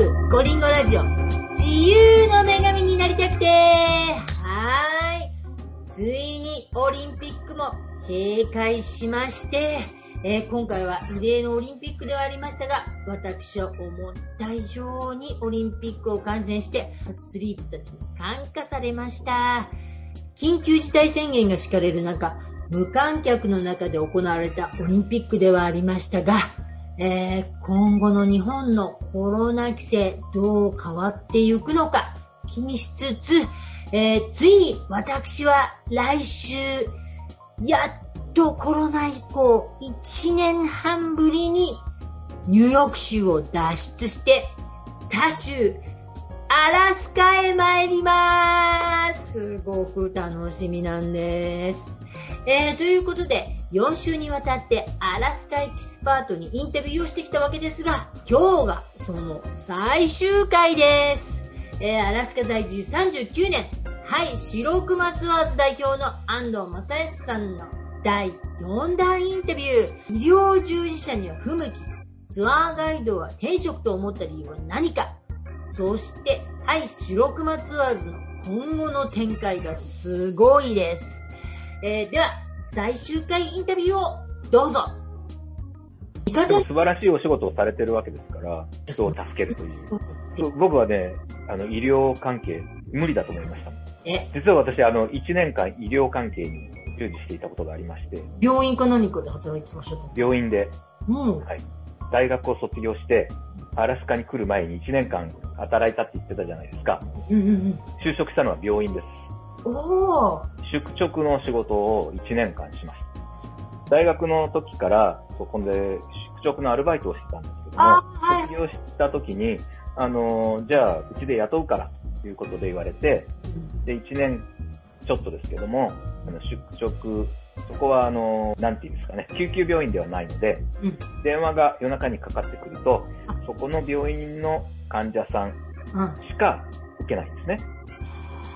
クゴリンゴラジオ自由の女神になりたくてはーい。ついにオリンピックも閉会しまして、えー今回は異例のオリンピックではありましたが、私は思った以上にオリンピックを観戦して、アスリートたちに感化されました。緊急事態宣言が敷かれる中、無観客の中で行われたオリンピックではありましたが、えー今後の日本のコロナ規制どう変わっていくのか気にしつつ、えーついに私は来週、やっとコロナ以降1年半ぶりにニューヨーク州を脱出して他州アラスカへ参ります。すごく楽しみなんです。えーということで、4週にわたってアラスカエキスパートにインタビューをしてきたわけですが、今日がその最終回です。えーアラスカ在住39年、はい、白熊ツアーズ代表の安藤正康さんの第4弾インタビュー、医療従事者には不向き、ツアーガイドは転職と思った理由は何か、そして、はい、白熊ツアーズの今後の展開がすごいです。えーでは、最終回インタビューをどうぞ。いかが？素晴らしいお仕事をされてるわけですから、人を助けるという。僕はね、あの、医療関係、無理だと思いました。え、実は私、あの、1年間医療関係に従事していたことがありまして、病院か何かで働いてらっした病院でうん。大学を卒業して、アラスカに来る前に1年間働いたって言ってたじゃないですか。うんうんうん。就職したのは病院です。おー。宿直の仕事を1年間しました。大学の時から、そこで宿直のアルバイトをしてたんですけども、あはい卒業した時に、あのーじゃあ、うちで雇うから、ということで言われて、で、1年ちょっとですけども、あの宿直、そこは、あのーなんていうんですかね、救急病院ではないので、うん電話が夜中にかかってくると、そこの病院の患者さんうん。しか受けないんですね。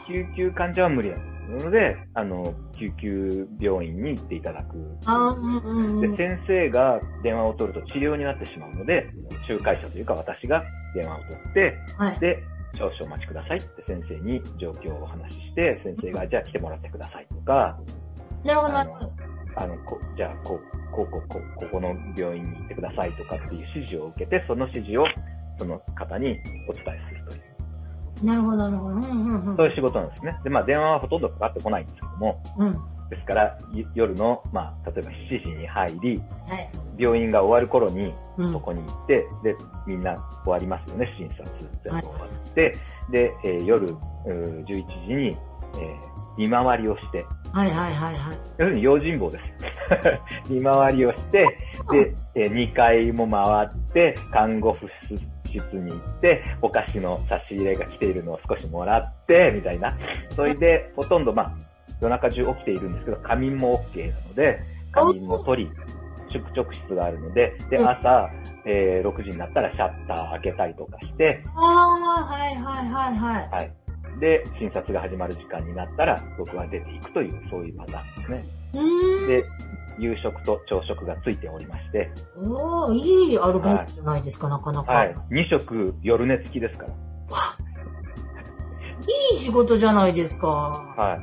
救急患者は無理なんですので、あの、救急病院に行っていただく。うんうんうん。で、先生が電話を取ると治療になってしまうので、仲介者というか私が電話を取って、はい。で、少々お待ちくださいって先生に状況をお話しして、先生がじゃあ来てもらってくださいとか、なるほど、なるほど。あの、こじゃあ、こう、こう、こう、こう、ここの病院に行ってくださいとかっていう指示を受けて、その指示をその方にお伝えするという。なるほど、なるほど。うんうんうん。そういう仕事なんですね。で、まあ電話はほとんどかかってこないんですけども、うん。ですから、夜の、まあ、例えば7時に入り、はい。病院が終わる頃にそこに行って、で、みんな終わりますよね、診察全部終わって、で、えー夜11時に、えー見回りをして、はいはいはいはい。要するに用心棒です。見回りをして、で、え2階も回って、看護婦室に行って、お菓子の差し入れが来ているのを少しもらって、みたいな。それで、ほとんどまあ、夜中中起きているんですけど、仮眠も OK なので、仮眠も取り、宿直室があるので、で、うん朝、えー6時になったらシャッター開けたりとかして、ああ、はいはいはいはい。はい。で、診察が始まる時間になったら、僕は出ていくという、そういうパターンですね。で、夕食と朝食がついておりまして、おー、いいアルバイトじゃないですか、なかなか。はい。2食夜寝付きですから。いい仕事じゃないですか。は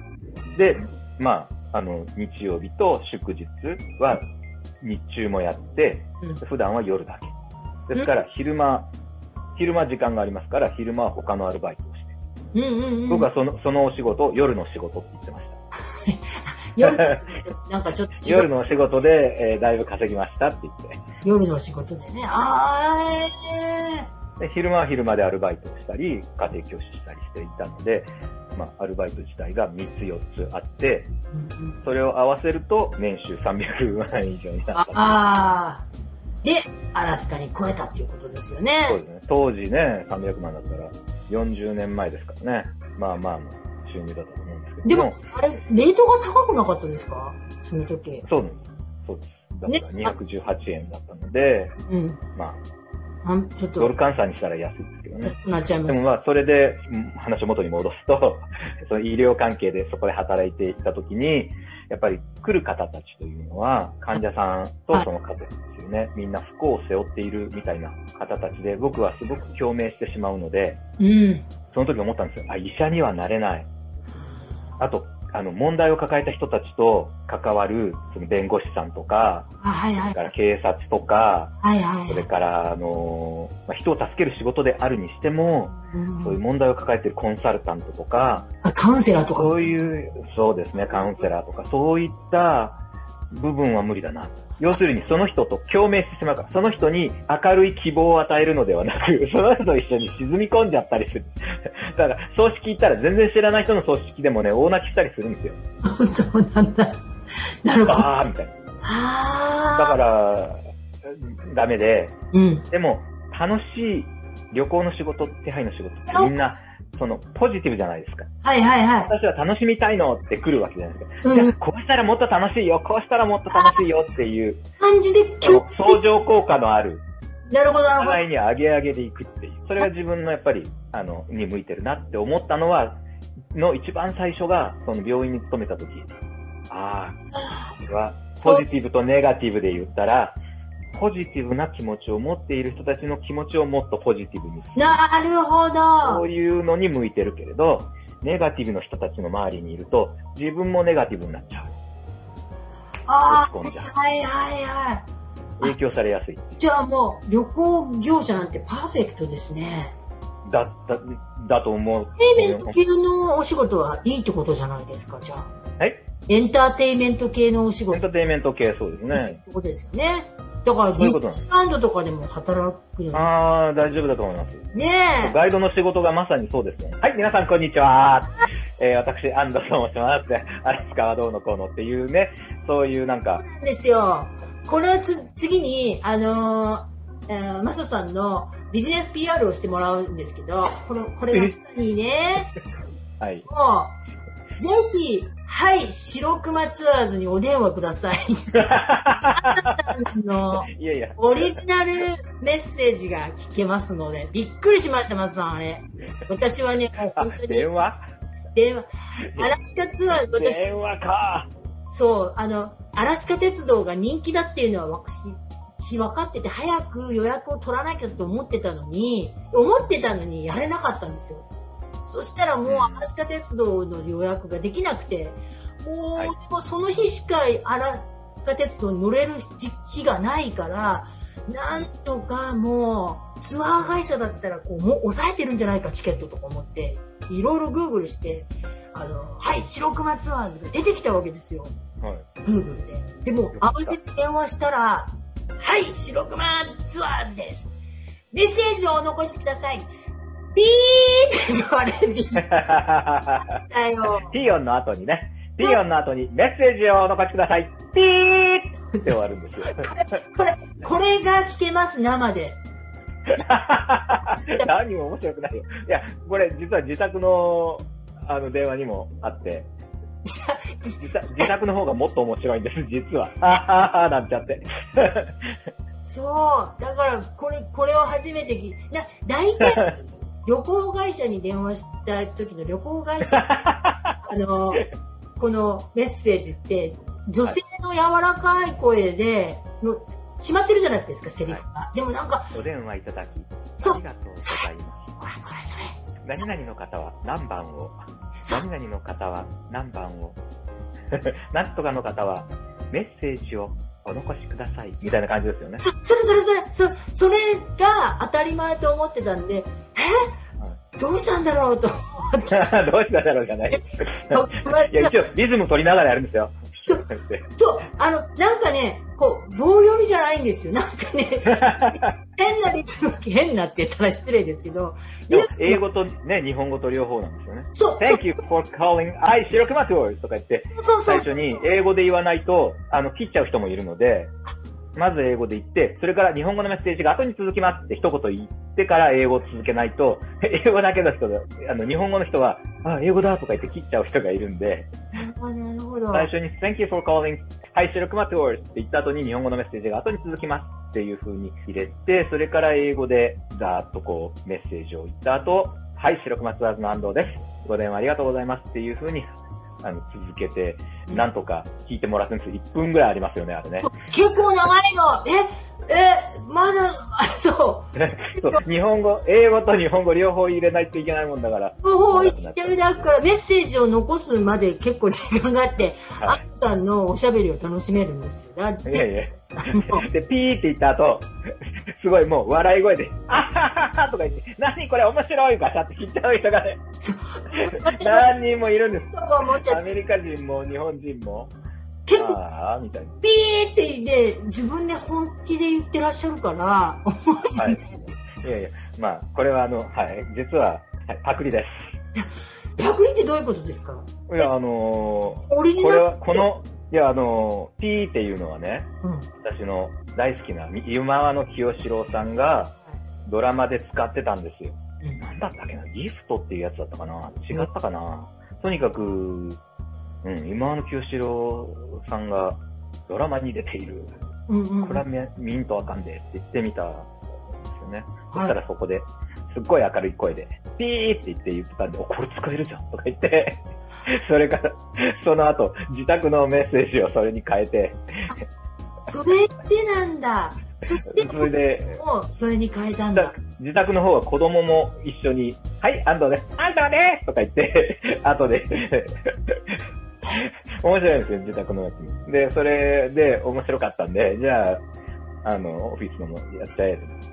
い。で、まあ、あの、日曜日と祝日は日中もやって、うん普段は夜だけ。ですから、昼間、昼間時間がありますから、昼間は他のアルバイト。うんうんうん。僕はその、そのお仕事を夜の仕事って言ってました。夜のなんかちょっと 夜のお仕事で、えーだいぶ稼ぎましたって言って。夜の仕事でね。あー、で昼間は昼間でアルバイトをしたり、家庭教師したりしていたので、まあ、アルバイト自体が3つ4つあって、えー。うんうんそれを合わせると年収300万円以上になった。あー。で、アラスカに来えたっていうことですよね。そうですね。当時ね、300万だったら40年前ですからね。まあまあの収入だったと思うんですけどでも、あれ、レートが高くなかったですか？その時。そうです。そうです。だから218円だったので、うん。まあんちょっあ、ドルと、換算にしたら安いですけどね。なっちゃいます。でもまあ、それで、うん話を元に戻すと、その医療関係でそこで働いていたときに、やっぱり来る方たちというのは、患者さんとその家族ね。みんな不幸を背負っているみたいな方たちで、僕はすごく共鳴してしまうので、うん。その時思ったんですよ。あ、医者にはなれない。あと、あの、問題を抱えた人たちと関わる、その弁護士さんとか、あ、はいはいそれ。から警察とか、はいはい。それから、あの、まあ、人を助ける仕事であるにしても、うんそういう問題を抱えているコンサルタントとか、あカウンセラーとか。そういう、そうですね、カウンセラーとか、そういった部分は無理だな。要するに、その人と共鳴してしまうから、その人に明るい希望を与えるのではなく、その人と一緒に沈み込んじゃったりする。だから、葬式行ったら全然知らない人の葬式でもね、大泣きしたりするんですよ。そうなんだ。なるほど。バーみたいな。あだから、ダメで、うん。でも、楽しい旅行の仕事、手配の仕事みんな、その、ポジティブじゃないですか。はいはいはい。私は楽しみたいのって来るわけじゃないですか。うんじゃあ、こうしたらもっと楽しいよ、こうしたらもっと楽しいよっていう、感じで相乗効果のある、なるほどなるほど。互いに上げ上げでいくっていう。それが自分のやっぱり、あの、に向いてるなって思ったのは、の一番最初が、その病院に勤めた時。ああ、これは、ポジティブとネガティブで言ったら、ポジティブな気持ちを持っている人たちの気持ちをもっとポジティブにする。なるほそどう。いうのに向いてるけれど、ネガティブの人たちの周りにいると、自分もネガティブになっちゃう。ああ、はいはいは影響されやすい。い。じゃあもう、旅行業者なんてパーフェクトですね。だった、だと思う。エンターテイメント系のお仕事はいいってことじゃないですか、じゃあ。はいエンターテイメント系のお仕エンターテイメント系そうですね。てことですよね。だから、そういうことなんです。ランドとかでも働くの？あー、大丈夫だと思います。ねえ。ガイドの仕事がまさにそうですね。はい、皆さんこんにちは。えー、私、安藤と申します。アラスカはどうのこうのっていうね、そういうなんかそう、なんですよ。これはつ次に、あのー、えーマサさんのビジネス PR をしてもらうんですけど、これ、これがまさにね、はい。もう、ぜひ、はい、白熊ツアーズにお電話ください。あの、いやいや。オリジナルメッセージが聞けますので、びっくりしました、マサさん、あれ。私はね、本当に 電話？電話、アラスカツアーズ、私、電話か。そう、あの、アラスカ鉄道が人気だっていうのは私、分かってて、早く予約を取らなきゃと思ってたのに、思ってたのにやれなかったんですよ。そしたらもうアラスカ鉄道の予約ができなくて、もう、はいでもその日しかアラスカ鉄道に乗れる日がないから、なんとかもう、ツアー会社だったらこう、もう抑えてるんじゃないか、チケットとか思って、いろいろグーグルして、あの、はい、白熊ツアーズが出てきたわけですよ。はい。Google で。でも、慌てて電話したら、はい、白熊ツアーズです。メッセージをお残しください。ピーって言われてたよ。ピーヨンの後にね、ピーヨンの後にメッセージをお残しください。ピーって終わるんですよ。これ、これが聞けます、生で。何も面白くないよ。いや、これ実は自宅の、あの、電話にもあって、自宅自宅の方がもっと面白いんです、実は。あははなんちゃって。そう。だから、これ、これを初めて聞いな、大体、旅行会社に電話した時の旅行会社、あの、このメッセージって、女性の柔らかい声で、の決まってるじゃないですか、セリフが。でもなんか、お電話いただき、ありがとうございます。これこれそれ。何々の方は何番を、何々の方は何番を、なんとかの方はメッセージをお残しください。みたいな感じですよね。そ、それそれそれ、そ、それが当たり前と思ってたんで、えどうしたんだろうと思って。どうしただろうじゃない。いや、一応リズム取りながらやるんですよ。そう、あの、なんかね、こう、棒読みじゃないんですよ。なんかね、変なリズム、変なって言ったら失礼ですけど、英語とね、日本語と両方なんですよね。そう、Thank you for calling I 白熊 tours とか言って、そうそうそう。最初に英語で言わないと、あの、切っちゃう人もいるので、まず英語で言って、それから日本語のメッセージが後に続きますって一言言ってから英語を続けないと、英語だけの人が、あの、日本語の人は、あ、英語だとか言って切っちゃう人がいるんで、あなるほど。最初に Thank you for calling Hi 白熊 tours って言った後に日本語のメッセージが後に続きますっていう風に入れて、それから英語でざーっとこうメッセージを言った後、はい、白熊ツアーズの安藤です。ご電話ありがとうございますっていう風にあの、続けて、なんとか聞いてもらってるんです1分ぐらいありますよね、あれね。結構長いの。え、え、まだ、あ、そう。そう日本語、英語と日本語両方入れないといけないもんだから。もう言ってだからメッセージを残すまで結構時間があって、はアッコさんのおしゃべりを楽しめるんですよ。だっい。いやいて、や。で、ピーって言った後、すごいもう笑い声で、あはははとか言って、何これ面白いガシャって聞いちゃう人がね。何人もいるんです。アメリカ人も日本人も、結構ああ、みたいな。ピーって言って、自分で本気で言ってらっしゃるから、はいね。いやいや、まあ、これはあの、はい、実は、はい、パクリでパクリってどういうことですか？す。いや、あのオリジナルーこれは、この、いや、あのー、ピーっていうのはね、うん。私の大好きな、湯間の清志郎さんがドラマで使ってたんですよ。うんなんだったっけな？ギフトっていうやつだったかな？違ったかな、とにかく、うん、今の清志郎さんがドラマに出ている。うんうん。これは見見んとあかんでって言ってみたんですよね。そはいしたらそこで、すっごい明るい声で、ピーって言って言ってたんで、お、これ使えるじゃんとか言って、それから、その後、自宅のメッセージをそれに変えて、それってなんだ。そして、それで、もうそれに変えたんだだ。自宅の方は子供も一緒に、はい、安藤です。安藤ですとか言って、後で、面白いんですよ、自宅のやつに。で、それで面白かったんで、じゃあ、あの、オフィスのもやっちゃえと思って。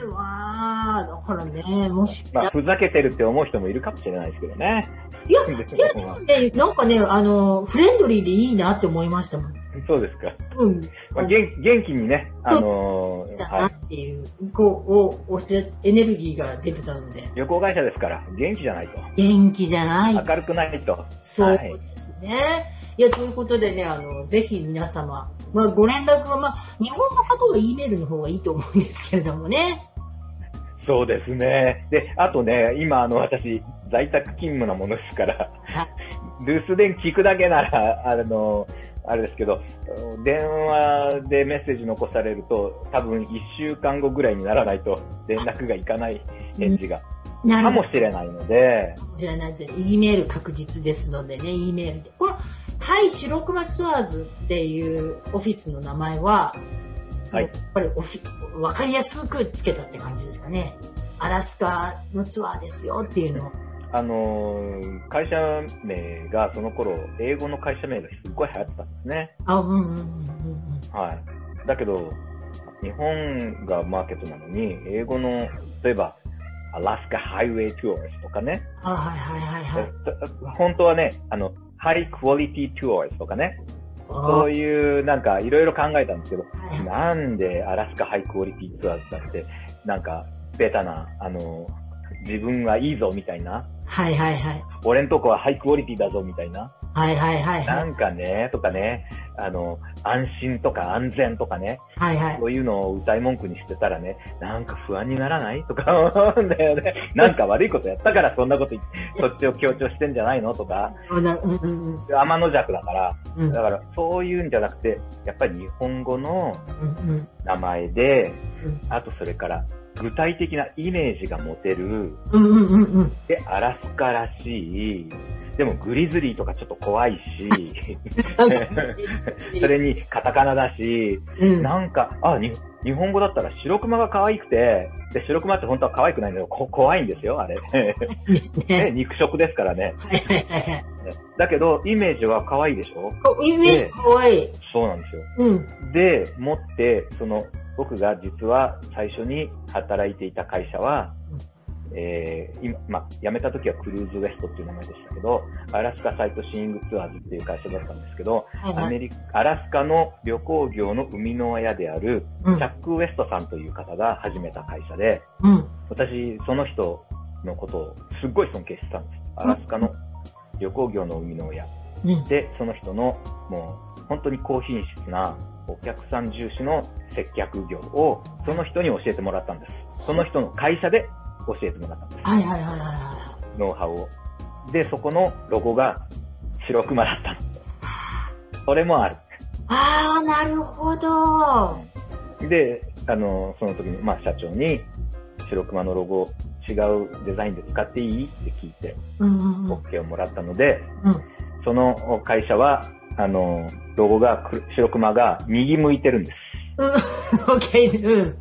へー、わー、だからね、もし、まあ、ふざけてるって思う人もいるかもしれないですけどね。いや、いや、でもね、なんかね、あの、フレンドリーでいいなって思いましたもん。そうですか。うん。まあ、元元気にね、あのーだなっはい。ていう、こう、お、おせ、エネルギーが出てたので、旅行会社ですから、元気じゃないと。元気じゃない。明るくないと。そうですね。いや、ということでね、あの、ぜひ皆様、まあ、ご連絡は、まあ、日本の方は E メールの方がいいと思うんですけれどもね。そうですね。で、あとね、今、あの、私、在宅勤務なものですから、は留守電聞くだけなら、あの、あれですけど、電話でメッセージ残されると、多分1週間後ぐらいにならないと連絡がいかない返事が、なかもしれないので、こちらなんて、E メール確実ですのでね、E メールで。この、はい、白熊ツアーズっていうオフィスの名前は、はいやっぱりオフィ、わかりやすくつけたって感じですかね。アラスカのツアーですよっていうのを。あのー会社名がその頃、英語の会社名がすっごい流行ってたんですね。あ、うんうんうんうんうん。はい。だけど、日本がマーケットなのに、英語の、例えば、アラスカハイウェイツアーズとかね、あ、はいはいはいはい。え本当はね、あの、ハイクオリティツアーズとかね、あそういう、なんか、いろいろ考えたんですけど、なんでアラスカハイクオリティツアーズだって、なんか、ベタな、あの、自分はいいぞみたいな、はいはいはい。俺んとこはハイクオリティだぞみたいな、はいはいはいは。ないんかね、とかね、あの、安心とか安全とかね、はいはい。そういうのを歌い文句にしてたらね、なんか不安にならないとか 思うんだよね。なんか悪いことやったからそんなこと言って、そっちを強調してんじゃないのとか、うんうんうんうん天の弱だから、うんだからそういうんじゃなくて、やっぱり日本語のうんうん名前で、うんあとそれから具体的なイメージが持てる、うんうんうんうん。で、アラスカらしい、でもグリズリーとかちょっと怖いし、それにカタカナだし、うん。なんか、あ、に日本語だったら白熊が可愛くて、で、白熊って本当は可愛くないんだよ。こ怖いんですよ、あれ。ね ね。肉食ですからね。だけど、イメージは可愛いでしょ？おイメージかわいい。そうなんですよ。うん。で、持って、その、僕が実は最初に働いていた会社は、えー、今、まあ、辞めた時はクルーズウェストっていう名前でしたけど、アラスカサイトシーイングツアーズっていう会社だったんですけど、はいはい。アメリカ、アラスカの旅行業の生みの親である、うんチャック・ウェストさんという方が始めた会社で、うん。私、その人のことをすっごい尊敬してたんです。アラスカの旅行業の生みの親。うん。で、その人の、もう、本当に高品質なお客さん重視の接客業を、その人に教えてもらったんです。その人の会社で教えてもらったんです。はいはいはいはいはノウハウを。で、そこのロゴが白熊だったの。それもある。い。ああ、なるほど。で、あの、その時に、まあ、社長に、白熊のロゴ、違うデザインで使っていい？って聞いて。OK をもらったので、うんその会社は、あの、ロゴが、く白熊が右向いてるんです。うん、オッケー、うん。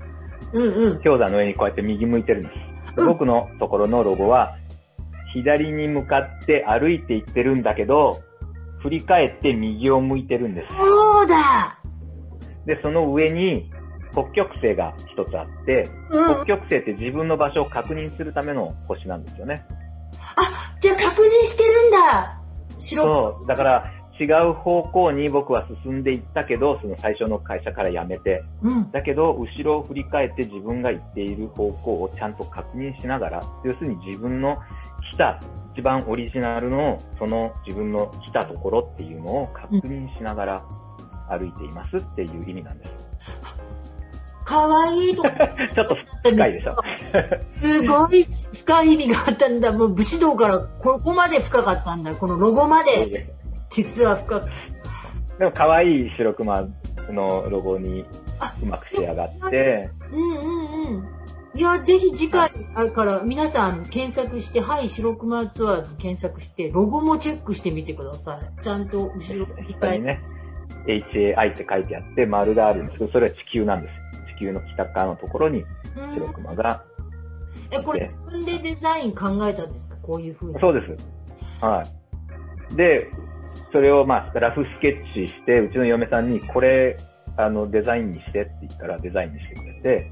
うんうん。氷山の上にこうやって右向いてるんです。でうん僕のところのロゴは、左に向かって歩いていってるんだけど、振り返って右を向いてるんです。そうだで、その上に北極星が一つあって、うん北。極星って自分の場所を確認するための星なんですよね。あ、じゃあ確認してるんだ白そう。だから、違う方向に僕は進んでいったけど、その最初の会社から辞めて。うん。だけど、後ろを振り返って自分が行っている方向をちゃんと確認しながら、要するに自分の来た、一番オリジナルの、その自分の来たところっていうのを確認しながら歩いていますっていう意味なんです。かわいいと ちょっと深いでしょ。すごい深い意味があったんだ。もう武士道からここまで深かったんだ。このロゴまで、実は深く。でも可愛い白熊のロゴにうまく仕上がって、うんうんうん。いや、ぜひ次回から皆さん検索して、はい、白熊ツアーズ検索して、ロゴもチェックしてみてください。ちゃんと後ろにね、HAI って書いてあって丸があるんですけど、それは地球なんです。地球の北側のところにうん白熊が、え、これ自分でデザイン考えたんですか？こういう風に。そうです。はい。で、それをまあ、ラフスケッチして、うちの嫁さんに、これ、あの、デザインにしてって言ったら、デザインにしてくれて、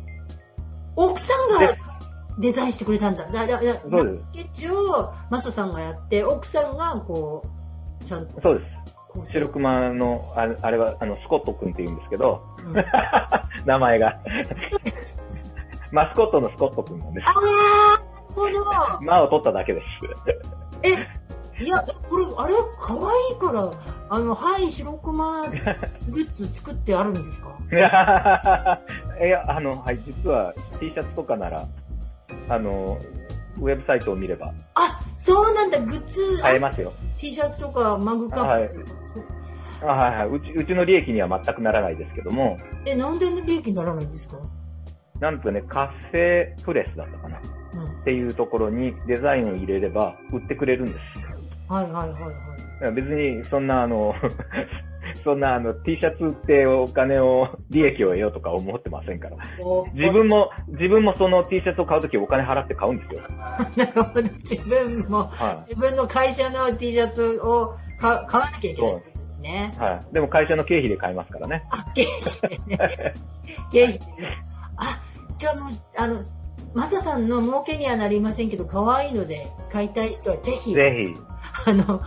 奥さんがでデザインしてくれたんだ。だだだそうですスケッチをマサさんがやって、奥さんがこう、ちゃんとそうです。白熊の、あれあれは、あの、スコット君って言うんですけど、うん 名前が。マスコットのスコット君なんです。あー、なるほど。間を取っただけです。え、いや、これ、あれ、可愛いから、あの、はい、白熊グッズ作ってあるんですか？いや、あの、はい、実は T シャツとかなら、あの、ウェブサイトを見ればあ、そうなんだ、グッズ、買えますよ。T シャツとかマグカップ。あはいはい。うち、うちの利益には全くならないですけども、え、なんで利益にならないんですか？なんとね、カフェプレスだったかなっうん。ていうところにデザインを入れれば売ってくれるんです。はいはいはいはい。別に、そんなあの、そんなあの、T シャツ売ってお金を、利益を得ようとか思ってませんから。お自分も、自分もその T シャツを買うときお金払って買うんですよ。なるほど、自分も、は自分の会社の T シャツを買買わなきゃいけないんですねい。。はい。でも会社の経費で買いますからね。あ、経費でね。経費でね。あ、じゃあもう、あの、マサさんの儲けにはなりませんけど、可愛いので買いたい人はぜひ、ぜひ。あの、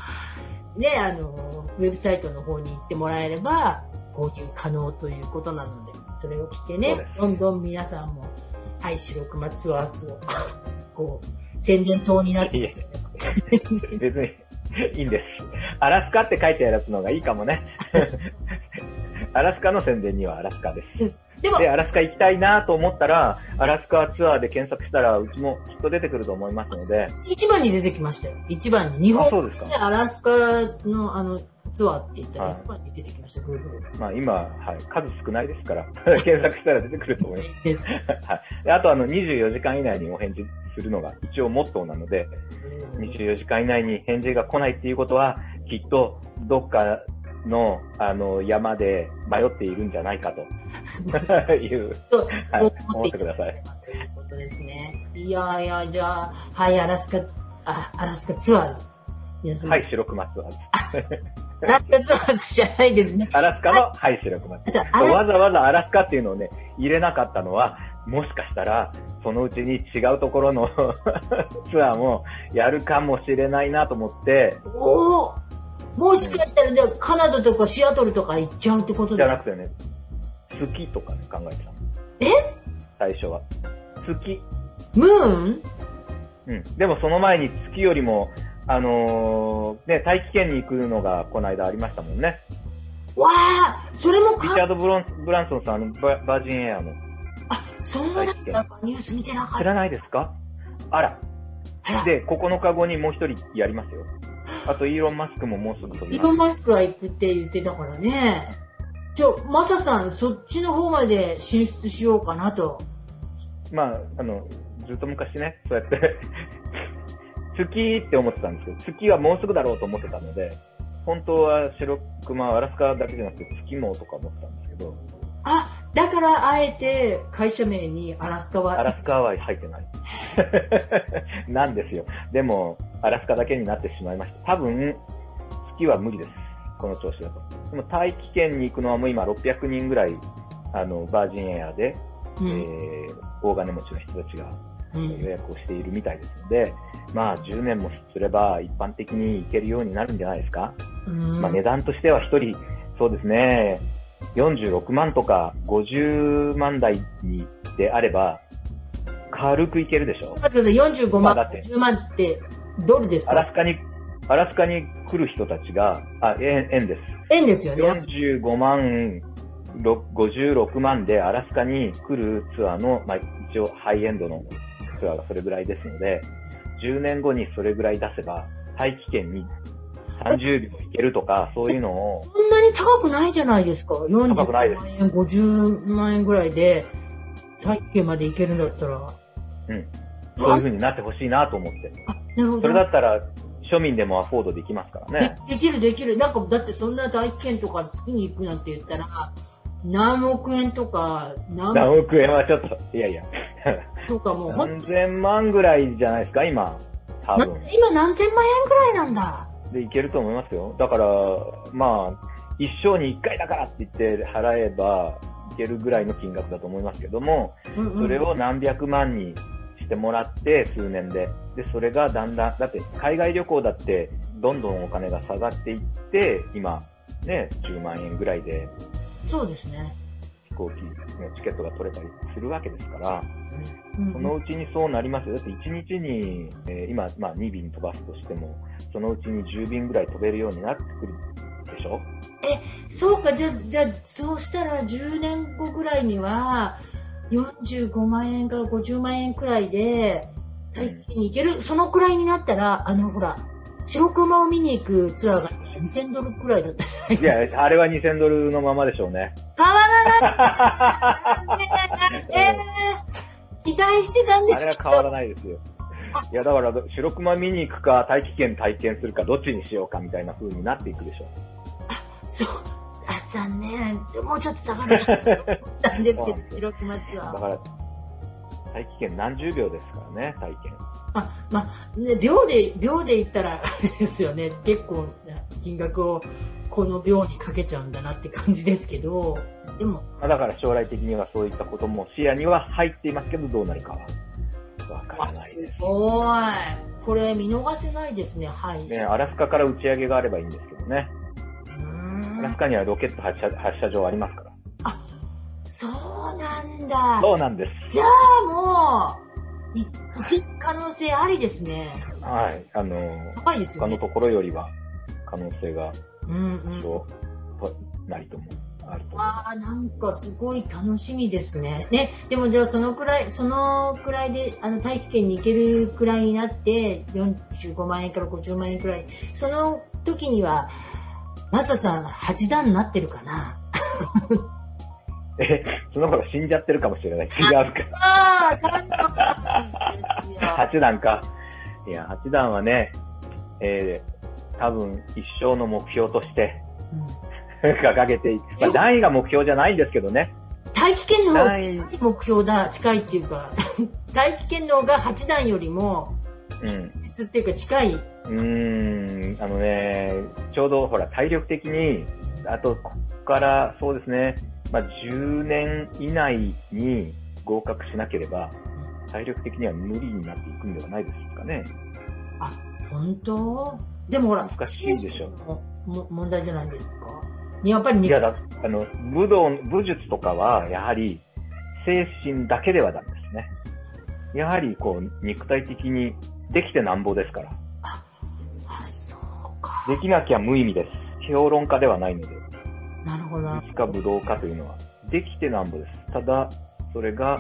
ね、あの、ウェブサイトの方に行ってもらえれば、購入可能ということなので、それを着てねどんどん皆さんも、はい、白熊ツアーズを、こう、宣伝塔になっていって別に、いいんです。アラスカって書いてあるやつの方がいいかもね。アラスカの宣伝にはアラスカです。でも、で、アラスカ行きたいなと思ったら、アラスカツアーで検索したら、うちもきっと出てくると思いますので。一番に出てきましたよ。一番に。日あ、本そうですかで。アラスカのあのツアーって言ったらはい一番に出てきました、Google まあ今、はい、数少ないですから、検索したら出てくると思います。です。はい。であとあの、24時間以内にお返事するのが一応モットーなので、24時間以内に返事が来ないっていうことは、きっとどっかの、あの、山で迷っているんじゃないかという、そうはい、思っててください。ということですね。いやいや、じゃあ、はい、アラスカ、あ、アラスカツアーズ。皆さん、はい、白熊ツアーズ。アラスカツアーズじゃないですね。アラスカの、はい、白熊ツアーズ。わざわざアラスカっていうのをね、入れなかったのは、もしかしたら、そのうちに違うところのツアーもやるかもしれないなと思って、おおもしかしたら、じゃあ、カナダとかシアトルとか行っちゃうってことですか？じゃなくてね、月とかね、考えてたの。え？最初は。月。ムーンうん。でもその前に月よりも、あのーね、大気圏に行くのがこの間ありましたもんね。わあそれもか？リチャード・ブロンブランソンさん、あのバ、バージンエアの、あ、そうなんだ。ニュース見てなかった。知らないですか？あら。で、9日後にもう一人やりますよ。あと、イーロン・マスクももうすぐ飛びイーロン・ます。マスクは行くって言ってたからね。ちょ、マサさん、そっちの方まで進出しようかなと。まあ、あの、ずっと昔ね、そうやって 月って思ってたんですけど、月はもうすぐだろうと思ってたので、本当は白熊はアラスカだけじゃなくて月もとか思ってたんですけど、あ、だからあえて会社名にアラスカは。アラスカは入ってない。なんですよ。でも、アラスカだけになってしまいました。多分、月は無理です。この調子だと。でも大気圏に行くのはもう今600人ぐらい、あの、バージンエアで、うんえー、大金持ちの人たちがうん予約をしているみたいですので、まあ10年もすれば一般的に行けるようになるんじゃないですか。うんまあ値段としては一人、そうですね、46万とか50万台にであれば、軽く行けるでしょ。待ってください、45万、まあだって10万ってドルですか？アラスカに、アラスカに来る人たちが、あ、円、円です。円ですよね。45万、ろ56万でアラスカに来るツアーの、まあ一応ハイエンドのツアーがそれぐらいですので、10年後にそれぐらい出せば、大気圏に30秒行けるとか、そういうのを、そんなに高くないじゃないですか。45高くないです万円、50万円ぐらいで、大気圏まで行けるんだったら。うん。そういう風になってほしいなと思って。あ、なるほど。それだったら、庶民でもアフォードできますからね。でできるできる。なんか、だってそんな大気圏とか月に行くなんて言ったら、何億円とか、何何億円はちょっと、いやいや、とかもう、何千万ぐらいじゃないですか、今。多な分。今何千万円ぐらいなんだ。で、いけると思いますよ。だから、まあ、一生に一回だからって言って払えば、いけるぐらいの金額だと思いますけども、うんうんそれを何百万にしてもらって、数年で。で、それがだんだん、だって海外旅行だって、どんどんお金が下がっていって、今、ね、10万円ぐらいでそうですね。飛行機のチケットが取れたりするわけですから、うんそのうちにそうなりますよ。だって1日に、えー今、まあ2便飛ばすとしても、そのうちに10便ぐらい飛べるようになってくるでしょ？そうか、じゃあ、じゃあ、そうしたら10年後ぐらいには、45万円から50万円くらいで、大気に行ける、そのくらいになったら、あの、ほら、白熊を見に行くツアーが2000ドルくらいだったじゃないいですか。や、あれは2000ドルのままでしょうね。変わらないえー、期待してたんであれはすけど。変わらないですよ。いや、だから、白熊見に行くか、大気圏体験するか、どっちにしようかみたいな風になっていくでしょそう。あ、残念。もうちょっと下がるかと思ったんですけど、白熊ツアー。だから、大気圏何十秒ですからね、体験。あ、まあ、ね、秒で、秒で言ったら、あれですよね。結構な金額をこの秒にかけちゃうんだなって感じですけど、でも、まあ、だから将来的にはそういったことも視野には入っていますけど、どうなるかは、わからないあ、ですす。ごい。これ見逃せないですね、はい。ね、アラスカから打ち上げがあればいいんですけどね。アラスんカにはロケット発射発射場ありますから。そうなんだ。そうなんです。じゃあもう、い行ける可能性ありですね。はい。あの、高いですよね。他のところよりは可能性がうんうん。多少なりともあると思う。ああ、なんかすごい楽しみですね。ね、でもじゃあそのくらい、そのくらいで、あの、大気圏に行けるくらいになって、45万円から50万円くらい、その時には、マサさん8段になってるかなえ、その頃死んじゃってるかもしれない。違うか。ああ、感動ですよ。8段か。いや、8段はね、えー、多分一生の目標としてうん掲げていまあ、段位が目標じゃないんですけどね。大気圏の方が目標だ、近いっていうか、大気圏の方が8段よりも、うん。実っていうか近い。うーん、あのね、ちょうどほら、体力的に、あと、こっから、そうですね、まあ、10年以内に合格しなければ、体力的には無理になっていくんではないですかね。あ、本当？でもほら、難しいでしょも問題じゃないですか？やっぱり肉いや、だ、あの、武道、武術とかは、やはり、精神だけではダメですね。やはり、こう、肉体的にできてなんぼですから。あ、そうか。できなきゃ無意味です。評論家ではないので。なるほど。なる武術家、武道家というのは、できてなんぼです。ただ、それが、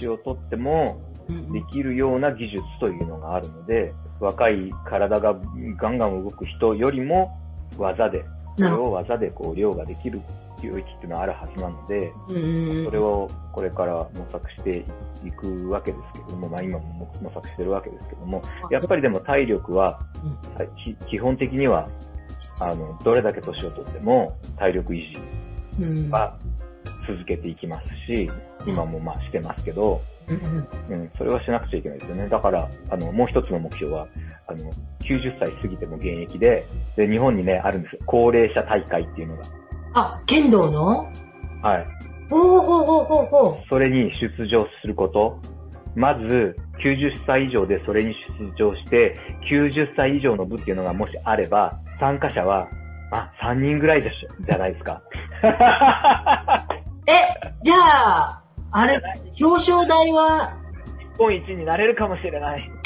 年をとっても、できるような技術というのがあるので、若い体がガンガン動く人よりも、技で、それを技でこう、量ができる領域っていうのはあるはずなので、うんそれをこれから模索していくわけですけれども、まあ今も模索してるわけですけども、やっぱりでも体力は、き基本的には、あの、どれだけ年をとっても体力維持うんは続けていきますし、今もまあしてますけど、うんうん、それはしなくちゃいけないですよね。だから、あの、もう一つの目標は、あの、90歳過ぎても現役で、で、日本にね、あるんですよ。高齢者大会っていうのが。あ、剣道の？はい。ほうほうほうほうほそれに出場すること。まず、90歳以上でそれに出場して、90歳以上の部っていうのがもしあれば、参加者は、あ、3人ぐらいでしょ、じゃないですか。う。え、じゃあ、あれ、表彰台は、日本一になれるかもしれない。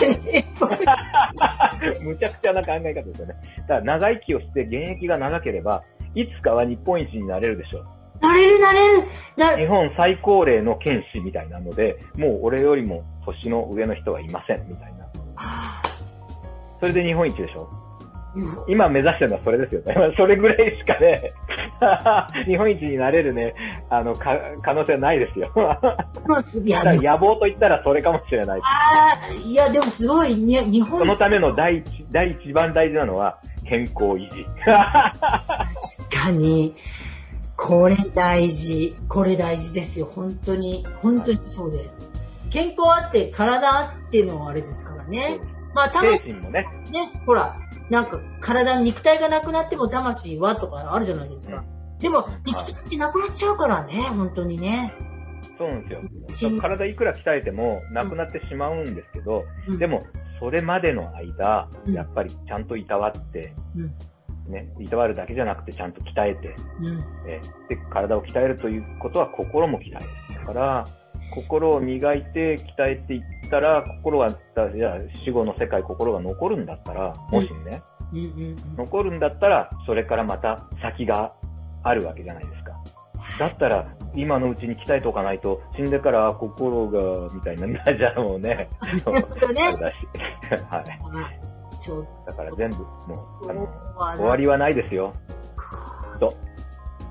むちゃくちゃな考え方ですよね。だから長生きをして現役が長ければ、いつかは日本一になれるでしょう。なれるなれるな日本最高齢の剣士みたいなので、もう俺よりも年の上の人はいません、みたいな。あそれで日本一でしょー今目指してるのはそれですよね。それぐらいしかね、日本一になれるね、あの、か可能性はないですよ。いや、野望と言ったらそれかもしれない。あーいや、でもすごい、に日本そのための第一、第一番大事なのは健康維持。確かに、これ大事。これ大事ですよ。本当に。本当にそうです。健康あって、体あってのあれですからね。まあ、精魂神もね、ね、ほら、なんか体、肉体がなくなっても魂はとかあるじゃないですか。でもうん、肉体ってなくなっちゃうからね、本当にね。そうなんですしよ。体いくら鍛えてもなくなってしまうんですけど、うんでも、それまでの間、うんやっぱりちゃんといたわって、うん、ね、いたわるだけじゃなくてちゃんと鍛えて、うん、えで、体を鍛えるということは心も鍛える。だから、心を磨いて鍛えていったら、心は、じゃあ死後の世界心が残るんだったら、もしね、うん、うん。残るんだったら、それからまた先があるわけじゃないですか。だったら、今のうちに鍛えておかないと、死んでから心が、みたいな、じゃあもうね、そうね。はい。だから全部、もう、あの、終わりはないですよ。と、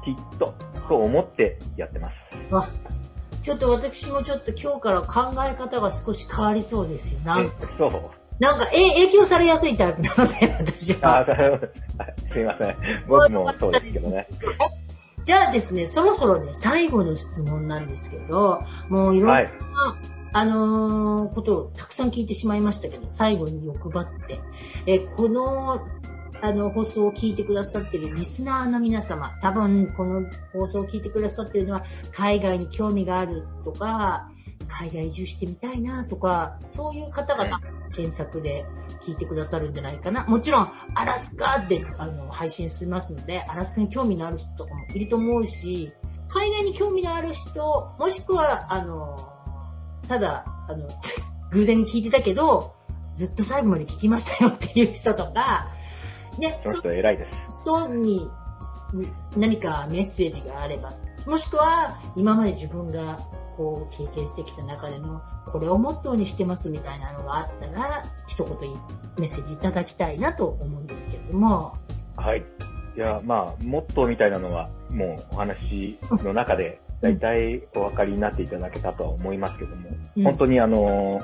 きっと、そう思ってやってます。あちょっと私もちょっと今日から考え方が少し変わりそうですよ。なんそう。なんか、え、影響されやすいタイプなので、私は。あすいません。僕もそうですけどね。じゃあですね、そろそろね、最後の質問なんですけど、もういろんな、はいあのーことをたくさん聞いてしまいましたけど、最後に欲張って、え、この、あの、放送を聞いてくださってるリスナーの皆様、多分この放送を聞いてくださってるのは、海外に興味があるとか、海外移住してみたいなとか、そういう方々、検索で聞いてくださるんじゃないかな。もちろん、アラスカであの配信しますので、アラスカに興味のある人とかもいると思うし、海外に興味のある人、もしくは、あの、ただ、あの、偶然に聞いてたけど、ずっと最後まで聞きましたよっていう人とか、ね、そのそ人偉いです。人に何かメッセージがあれば、もしくは今まで自分がこう経験してきた中でのこれをモットーにしてますみたいなのがあったら、一言メッセージいただきたいなと思うんですけれども、はい。いや、まあ、モットーみたいなのは、もうお話の中で、だいたいお分かりになっていただけたとは思いますけども、うん。本当にあの、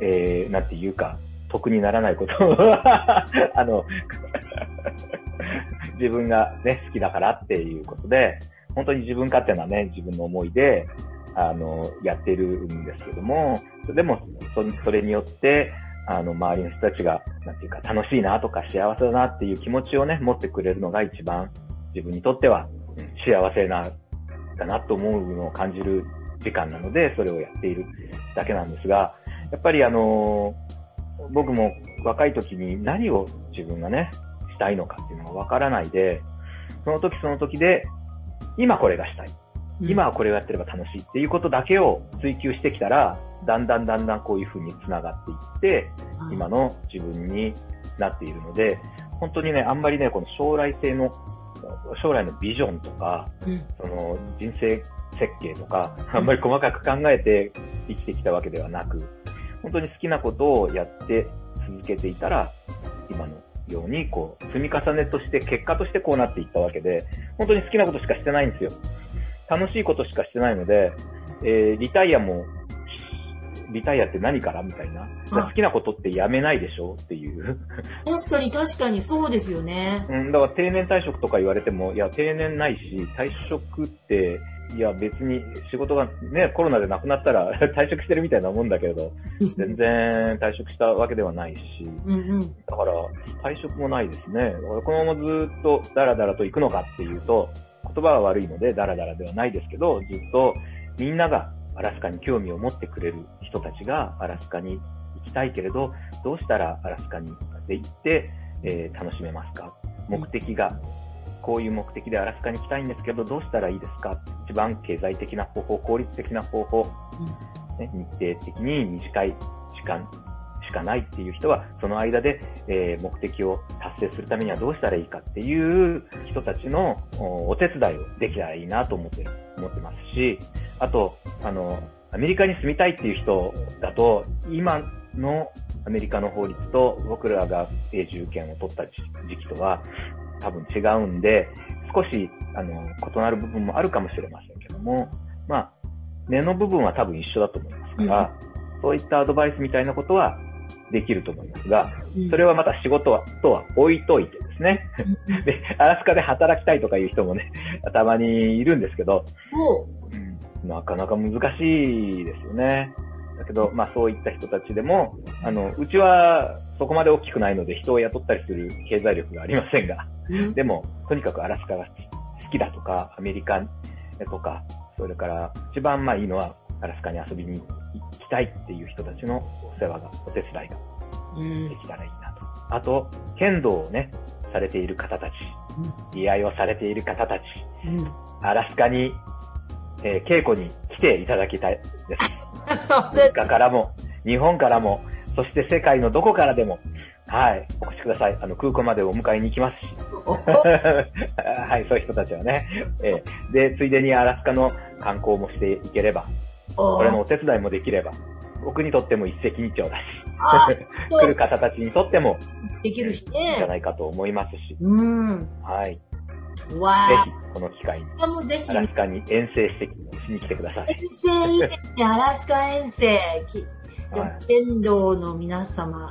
えー、なんていうか、得にならないこと。あの、自分がね、好きだからっていうことで、本当に自分勝手なね、自分の思いで、あの、やってるんですけども、でも、そそれによって、あの、周りの人たちが、なんていうか、楽しいなとか幸せだなっていう気持ちをね、持ってくれるのが一番自分にとっては、幸せな、だなと思うのを感じる時間なので、それをやっているだけなんですが、やっぱりあの僕も若い時に何を自分がね、したいのかっていうのがわからないで、その時その時で、今これがしたい。今はこれをやってれば楽しいっていうことだけを追求してきたら、だんだんだんだんこういう風に繋がっていって、うん今の自分になっているので、本当にね、あんまりね、この将来性の、将来のビジョンとか、うん。その人生設計とか、あんまり細かく考えて生きてきたわけではなく、本当に好きなことをやって続けていたら、今のように、こう、積み重ねとして、結果としてこうなっていったわけで、本当に好きなことしかしてないんですよ。楽しいことしかしてないので、えー、リタイアも、リタイアって何からみたいな。好きなことってやめないでしょっていう。確かに確かにそうですよね。うん、だから定年退職とか言われても、いや、定年ないし、退職っていや、別に仕事がね、コロナでなくなったら 退職してるみたいなもんだけど、全然退職したわけではないし、うんうん、だから退職もないですね。このままずっとダラダラと行くのかっていうと、言葉は悪いのでダラダラではないですけど、ずっとみんながアラスカに興味を持ってくれる人たちがアラスカに行きたいけれど、どうしたらアラスカに行って、えー、楽しめますか？目的がこういう目的でアラスカに行きたいんですけど、どうしたらいいですか？一番経済的な方法、効率的な方法、ね、日程的に短い時間しかないっていう人は、その間で、えー、目的を達成するためにはどうしたらいいかっていう人たちのお手伝いをできたらいいなと思って思ってますし、あと、あの、アメリカに住みたいっていう人だと、今のアメリカの法律と僕らが永住権を取った時期とは多分違うんで、少し、あの、異なる部分もあるかもしれませんけども、まあ、根の部分は多分一緒だと思いますから、うん、そういったアドバイスみたいなことはできると思いますが、それはまた仕事はとは置いといてですね。で、アラスカで働きたいとかいう人もね、たまにいるんですけど、うん、なかなか難しいですよね。だけど、まあそういった人たちでも、あの、うちはそこまで大きくないので人を雇ったりする経済力がありませんが、でも、とにかくアラスカが好きだとか、アメリカとか、それから一番まあいいのはアラスカに遊びに行きたいっていう人たちのお世話が、お手伝いができたらいいなと。あと、剣道をね、されている方たち、居合をされている方たち、アラスカに、えー、稽古に来ていただきたいです。アメリカからも、日本からも、そして世界のどこからでも、はい、お越しください。あの、空港までお迎えに行きますし。はい、そういう人たちはね。えー、で、ついでにアラスカの観光もしていければ、これのお手伝いもできれば、僕にとっても一石二鳥だし、来る方たちにとっても、できるしね。いいんじゃないかと思いますし。うん。はい。わぜひ、この機会に、アラスカに遠征してしに来てください。遠征いいですね、アラスカ遠征。じゃあ、剣道の皆様、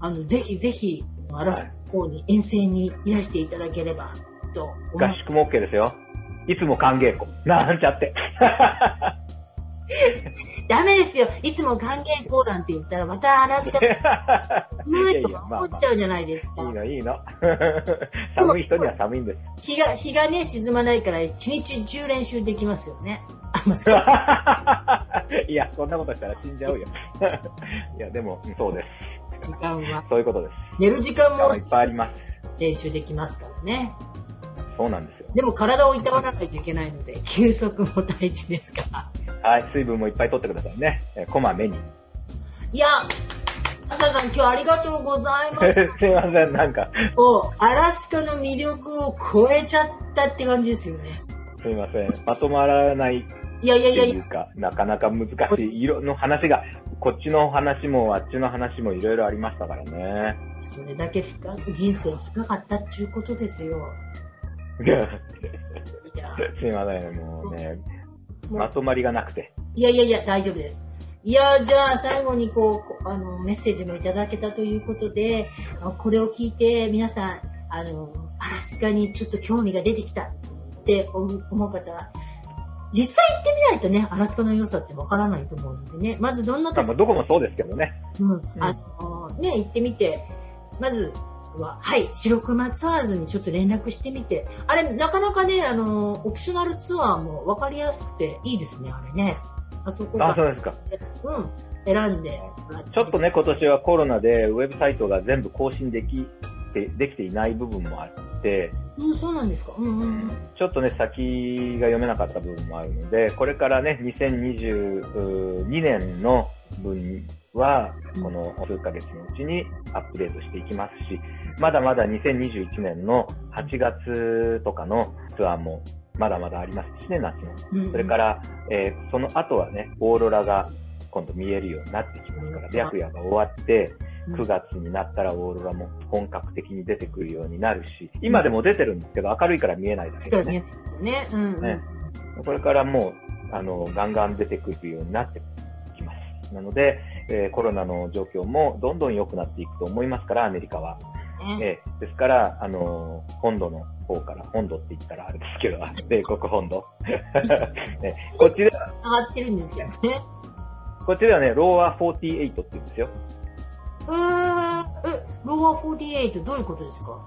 あの、ぜひぜひ、アラスカ方に遠征にいらしていただければと合宿も OK ですよ。いつも歓迎校。なんちゃって。ダメですよ。いつも歓迎講談って言ったら、またアラスカ、寒いとか思っちゃうじゃないですか。いいの、いいの。寒い人には寒いんです。日が、日がね、沈まないから、一日中練習できますよね。いや、そんなことしたら死んじゃうよ。いや、でも、そうです。時間は。そういうことです。寝る時間もいっぱいあります。練習できますからね。そうなんですよ。でも体をいたわらないといけないので、休息も大事ですから。はい、水分もいっぱい取ってくださいね。えこまめに。いや、朝さん今日ありがとうございます。すいません、なんか。もう、アラスカの魅力を超えちゃったって感じですよね。すいません。まとまらないいやいやいやいや。なかなか難しい。色の話が、こっちの話もあっちの話もいろいろありましたからね。それだけ深人生深かったっていうことですよ。いや、すいません、もうね、まとまりがなくて。いやいやいや、大丈夫です。いや、じゃあ最後にこう、あの、メッセージもいただけたということで、これを聞いて皆さん、あの、アラスカにちょっと興味が出てきたって思う方は、実際行ってみないとね、アラスカの良さってわからないと思うのでね、まずどんなとこどこもそうですけどね。うん。あのー、ね、行ってみて、まずは、はい、白熊ツアーズにちょっと連絡してみて、あれ、なかなかね、あのー、オプショナルツアーもわかりやすくていいですね、あれね。あそこあ、そうですか。うん。選んで。ちょっとね、今年はコロナでウェブサイトが全部更新できて、できていない部分もあって、うん、そうなんですか。うんうん、ちょっとね、先が読めなかった部分もあるので、これからね、2022年の分は、この数ヶ月のうちにアップデートしていきますし、まだまだ2021年の8月とかのツアーもまだまだありますしね、夏の。それから、えー、その後はね、オーロラが今度見えるようになってきますから、白夜が終わって、9月になったらオーロラも本格的に出てくるようになるし、今でも出てるんですけど、明るいから見えないだけだでね。ねですよね。うんうん。ねこれからもう、あの、ガンガン出てくるようになってきます。なので、えーコロナの状況もどんどん良くなっていくと思いますから、アメリカは。ねえーですから、あのー本土の方から、本土って言ったらあれですけど、米国本土。ねこっちで、上がってるんですけどね。こっちではね、ローア48って言うんですよ。えー、え、ローア48どういうことですか？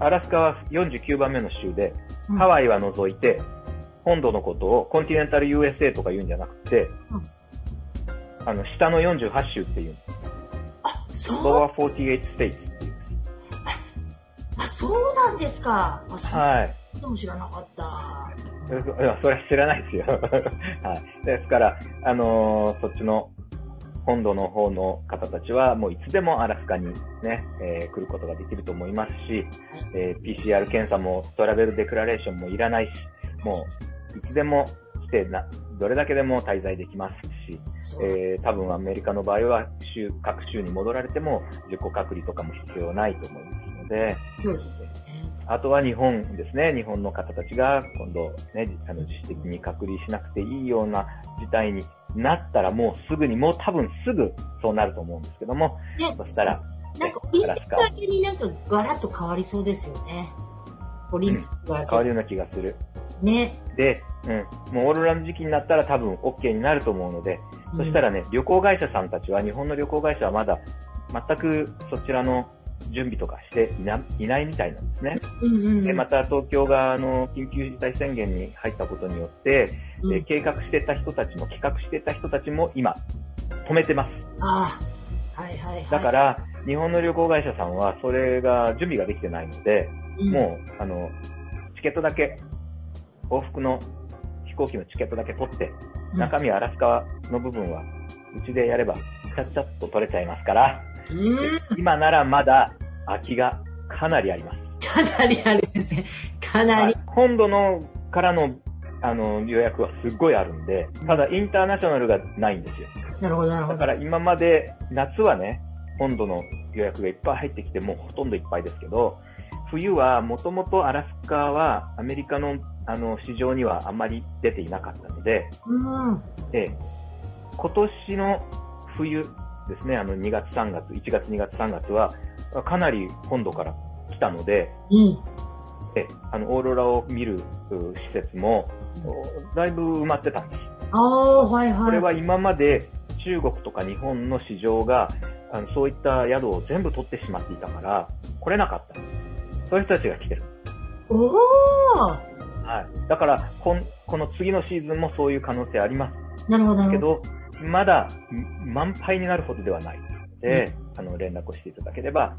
アラスカは49番目の州で、うんハワイは除いて、本土のことをコンティネンタル USA とか言うんじゃなくて、うんあの、下の48州っていう、あ、そう、ローア48ステイツっていう。あ、そうなんですか。あ、そうはい。でも知らなかった。いや、それは知らないですよ。はい。ですから、あのーそっちの本土の方の方たちは、もういつでもアラスカにね、えー来ることができると思いますし、えー PCR 検査もトラベルデクラレーションもいらないし、もういつでも来てな、どれだけでも滞在できますし、えー多分アメリカの場合は州、各州に戻られても自己隔離とかも必要ないと思いますので、そうですよね。あとは日本ですね。日本の方たちが今度ね、あの自主的に隔離しなくていいような事態になったらもうすぐに、もう多分すぐそうなると思うんですけども、ねそしたら、なんかオリンピックだけになんかガラッと変わりそうですよね。オリンピックが変わるような気がする。ね。で、うん、もうオーロラの時期になったら多分 OK になると思うので、そしたらね、旅行会社さんたちは、日本の旅行会社はまだ全くそちらの準備とかしていないないみたいなんですね。うんうんうん。で、また東京があの緊急事態宣言に入ったことによって、うんえー計画してた人たちも企画してた人たちも今止めてます。ああ。はいはいはい。だから、日本の旅行会社さんはそれが準備ができてないので、うん、もう、あの、チケットだけ、往復の飛行機のチケットだけ取って、うん中身アラスカの部分は、うちでやれば、ちゃっちゃっと取れちゃいますから、うん。今ならまだ空きがかなりあります。かなりあるんですね。かなりはい。本土のからのあの予約はすっごいあるんで、ただインターナショナルがないんですよ。なるほどなるほど。だから今まで夏はね、本土の予約がいっぱい入ってきて、もうほとんどいっぱいですけど、冬はもともとアラスカはアメリカのあの市場にはあんまり出ていなかったので、うん。ええ今年の冬ですね、あの2月3月、1月2月3月はかなり本土から来たので、うん。えあの、オーロラを見るう施設も、おだいぶ埋まってたんです。ああ、はいはい。これは今まで中国とか日本の市場が、あのそういった宿を全部取ってしまっていたから、来れなかった。そういう人たちが来てる。おおはい。だから、こんこの次のシーズンもそういう可能性ありますなるほどなけど。ど、まだん満杯になるほどではないので、あの、連絡をしていただければ、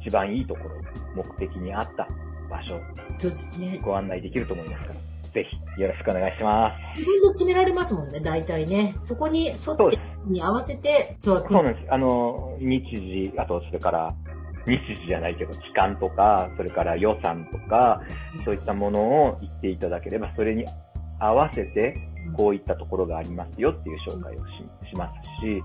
一番いいところ、目的に合った場所、そうですね。ご案内できると思いますから、ぜひよろしくお願いします。自分で決められますもんね、大体ね。そこに沿ってに合わせて、そうそうなんです。あの、日時、あと、それから、日時じゃないけど、期間とか、それから予算とか、そういったものを言っていただければ、それに合わせて、こういったところがありますよっていう紹介をししますし、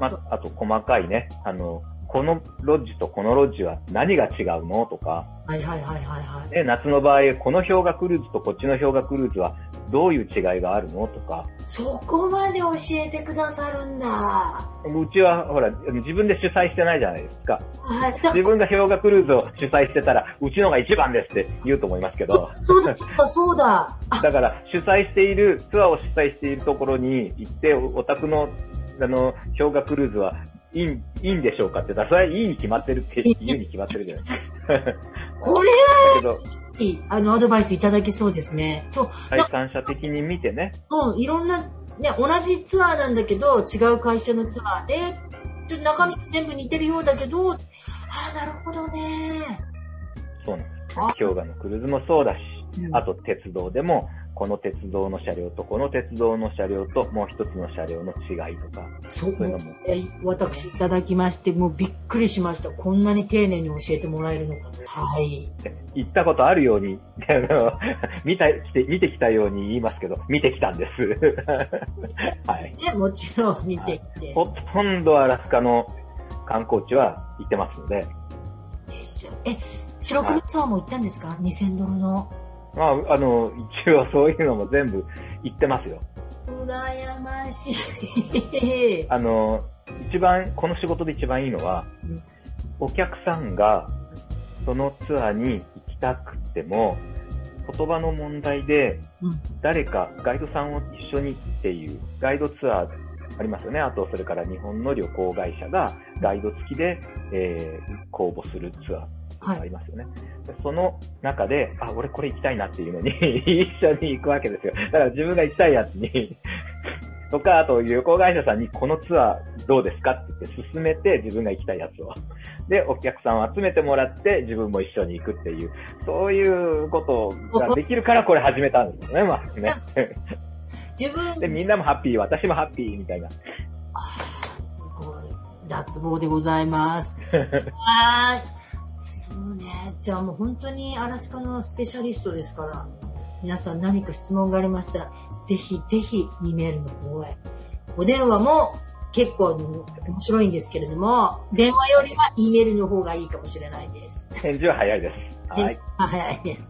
まあ、あと細かいね、あの、このロッジとこのロッジは何が違うのとか、はいはいはいはいはい。ね、夏の場合、この氷河クルーズとこっちの氷河クルーズはどういう違いがあるの？とか、そこまで教えてくださるんだ。はうちはほら、自分で主催してないじゃないですか。い。だ自分が氷河クルーズを主催してたら、うちのが一番ですって言うと思いますけど、そうだ、そうだ、そうだ。あ、だから主催している、ツアーを主催しているところに行って、おお宅の、あの、氷河クルーズはいい、いいんでしょうかって言ったら、それはいいに決まってるって言うに決まってるじゃないですか。だ これけど、はいい、あの、アドバイスいただけそうですね。そう、第三者的に見てね、うん、いろんな、ね、同じツアーなんだけど、違う会社のツアーで、ちょっと中身全部似てるようだけど、ああ、なるほどね。そうなんです。あ氷河のクルーズもそうだし、うんあと鉄道でも、この鉄道の車両とこの鉄道の車両ともう一つの車両の違いとか、そういうのもえ私いただきまして、もうびっくりしました。こんなに丁寧に教えてもらえるのか。はい。行ったことあるように、あの見た、来て、見てきたように言いますけど、見てきたんです。はい。ね、もちろん見てきて。ほとんどアラスカの観光地は行ってますので、でしょえ、白黒ツアーも行ったんですか ?2000 ドルの。まあ、あの、一応そういうのも全部行ってますよ。羨ましい。あの、一番、この仕事で一番いいのは、うんお客さんがそのツアーに行きたくても、言葉の問題でうん誰かガイドさんを一緒にっていうガイドツアーありますよね。あと、それから日本の旅行会社がガイド付きで、えー公募するツアーはいありますよね。でその中で、あ、俺これ行きたいなっていうのに 一緒に行くわけですよ。だから自分が行きたいやつに とか、あと旅行会社さんにこのツアーどうですかって言って進めて自分が行きたいやつを。で、お客さんを集めてもらって自分も一緒に行くっていう、そういうことができるからこれ始めたんですよね、まあね。自分、で、みんなもハッピー、私もハッピーみたいな。あーすごい。脱帽でございます。はーい。そうね。じゃあもう本当にアラスカのスペシャリストですから、皆さん何か質問がありましたら、ぜひぜひ E メールの方へ。お電話も結構面白いんですけれども、電話よりは E メールの方がいいかもしれないです。返事は早いです。はい。早いです。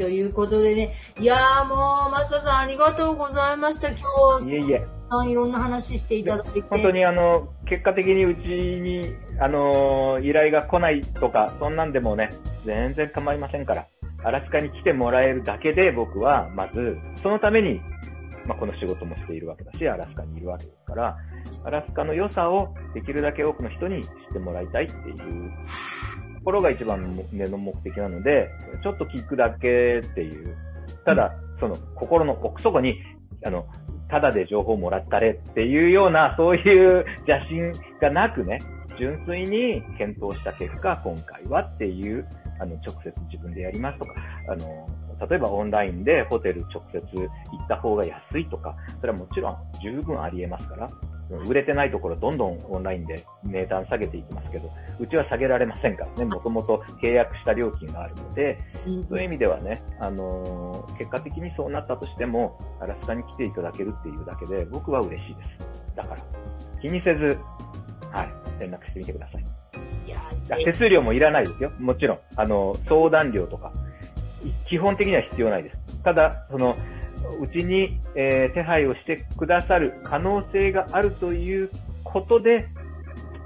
ということでね、いやーもう、マサさんありがとうございました。今日、いえいえ。さんいろんな話していただいて。本当にあの、結果的にうちに、あの、依頼が来ないとか、そんなんでもね、全然構いませんから。アラスカに来てもらえるだけで僕は、まず、そのために、まあ、この仕事もしているわけだし、アラスカにいるわけですから、アラスカの良さをできるだけ多くの人に知ってもらいたいっていうところが一番の根の目的なので、ちょっと聞くだけっていう、ただ、その心の奥底に、あの、ただで情報もらったれっていうような、そういう邪心がなくね、純粋に検討した結果、今回はっていう、あの、直接自分でやりますとか、あの、例えばオンラインでホテル直接行った方が安いとか、それはもちろん十分あり得ますから、売れてないところどんどんオンラインで値段下げていきますけど、うちは下げられませんからね、もともと契約した料金があるので、うんそういう意味ではね、あのー結果的にそうなったとしても、アラスカに来ていただけるっていうだけで、僕は嬉しいです。だから、気にせず、はい、連絡してみてください。いや手数料もいらないですよ。もちろん。あの、相談料とか、い基本的には必要ないです。ただ、その、うちに、えー手配をしてくださる可能性があるということで、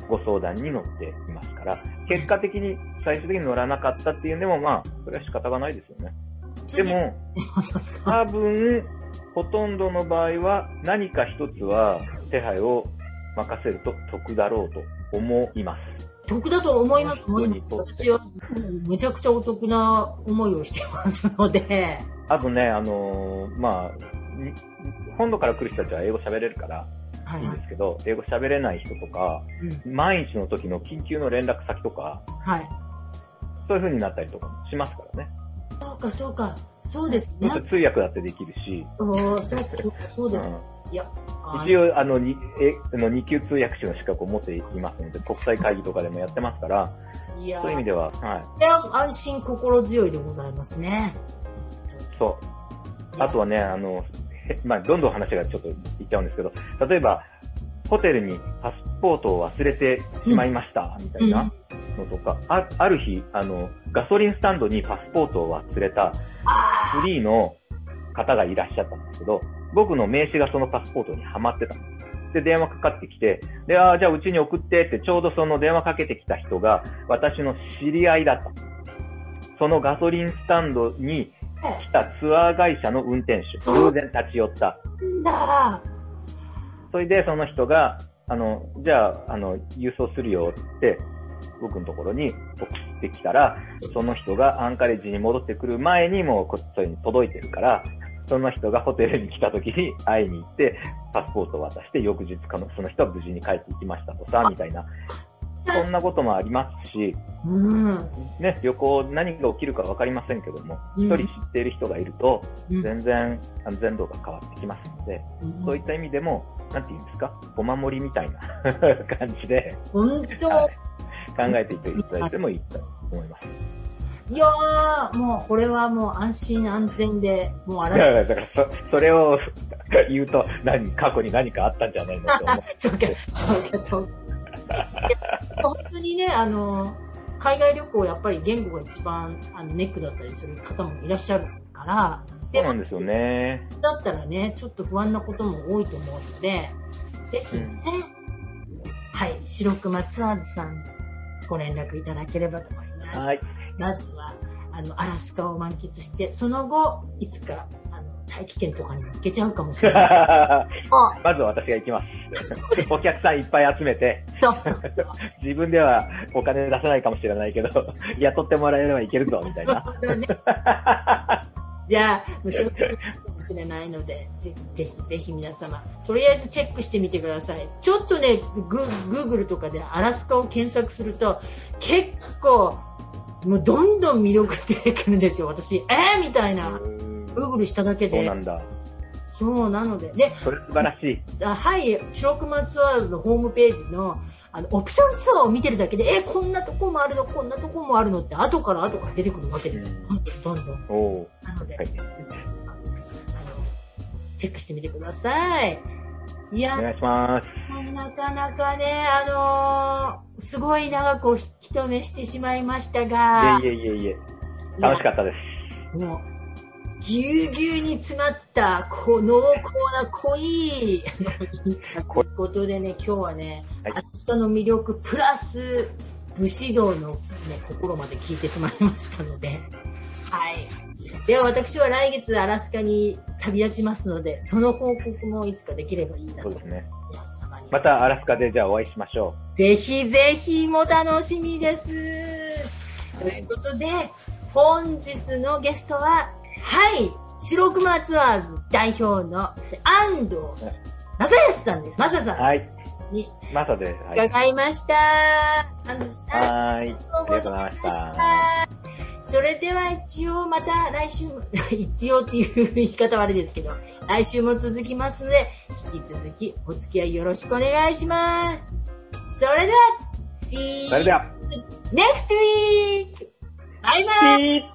ご相談に乗っていますから、結果的に最終的に乗らなかったっていうのでも、まあ、それは仕方がないですよね。でも、多分、ほとんどの場合は何か一つは手配を任せると得だろうと思います。得だと思います。思います。私はうんめちゃくちゃお得な思いをしてますので。あとね、あのーまあ、に本土から来る人たちは英語喋れるからはいいはいいんですけど、英語喋れない人とか、うん万一の時の緊急の連絡先とか、はい。そういう風になったりとかもしますからね。そうか、そうか。そうですね通訳だってできるし、そうか、そうかそうです。いや、あ一応、あの、にえあの2級通訳士の資格を持っていますので、国際会議とかでもやってますから、いやそういう意味では、はい。いや安心心強いでございますね。そう。あとはね、あの、へまあ、どんどん話がちょっといっちゃうんですけど、例えば、ホテルにパスポートを忘れてしまいました、みたいなのとか、あある日、あの、ガソリンスタンドにパスポートを忘れたあフリーの方がいらっしゃったんですけど、僕の名刺がそのパスポートにはまってたんです。で、電話かかってきて、で、ああ、じゃあうちに送ってって、ちょうどその電話かけてきた人が、私の知り合いだった。そのガソリンスタンドに来たツアー会社の運転手、偶然立ち寄った。それでその人が、あの、じゃあ、あの、郵送するよって、僕のところに送ってきたら、その人がアンカレッジに戻ってくる前にもうこっちに届いてるから、その人がホテルに来た時に 会いに行って、パスポートを渡して、翌日かの、その人は無事に帰っていきましたとさ、みたいな。そんなこともありますし、うん。ね、旅行何が起きるかわかりませんけども、うん一人知っている人がいると、うん全然安全度が変わってきますので、そういった意味でも、なんて言うんですか、お守りみたいな 感じで考えていただいてもいいと思います。いやー、もうこれはもう安心安全で、もうあららだからそ、それを 言うと、何、過去に何かあったんじゃないのと思う。そうか、そうか、そうか。本当にね、あの、海外旅行やっぱり言語が一番あのネックだったりする方もいらっしゃるから、そうなんですよね。だったらね、ちょっと不安なことも多いと思うので、ぜひね、はい、白熊ツアーズさんご連絡いただければと思います。はい。まずは、あの、アラスカを満喫して、その後、いつか、あの、大気圏とかにも行けちゃうかもしれない。あ、まずは私が行きます。お客さんいっぱい集めて、そうそうそう。自分ではお金出せないかもしれないけど、雇ってもらえればいけるぞ、みたいな。ねじゃあ、もう仕事になるかもしれないので、ぜぜひぜひ皆様、とりあえずチェックしてみてください。ちょっとね、グーグルとかでアラスカを検索すると、結構、もうどんどん魅力出てくるんですよ、私。えー、みたいな。グーグルしただけで。そうなんだ。そうなので。で、それ素晴らしい。あはい、白熊ツアーズのホームページのあのオプションツアーを見てるだけで、えこんなとこもあるの、こんなとこもあるのって、後から後から出てくるわけですよ。どんどんどんなので、はいあの、チェックしてみてください。いやお、願いします。なかなかね、あのーすごい長くお引き止めしてしまいましたが、いえいえいえいえ。楽しかったです。もう、ぎゅうぎゅうに詰まった、こ濃厚な濃い、ということでね、今日はね、はいアラスカの魅力、プラス、武士道の、ね、心まで聞いてしまいましたので、はい。では私は来月アラスカに旅立ちますので、その報告もいつかできればいいなとそうですね。皆様に。またアラスカでじゃあお会いしましょぜひぜひも楽しみです。ということで、本日のゲストは、はい、白熊ツアーズ代表の安藤正康さんです。正う。さんはい。にマサです。はい。伺いました。安藤さん、あり。がとうございました。それでは一応また来週も、一応っていう言い方はあれですけど、来週も続きますので、引き続きお付き合いよろしくお願いします。それでは、See それで you は、next week! バイバイ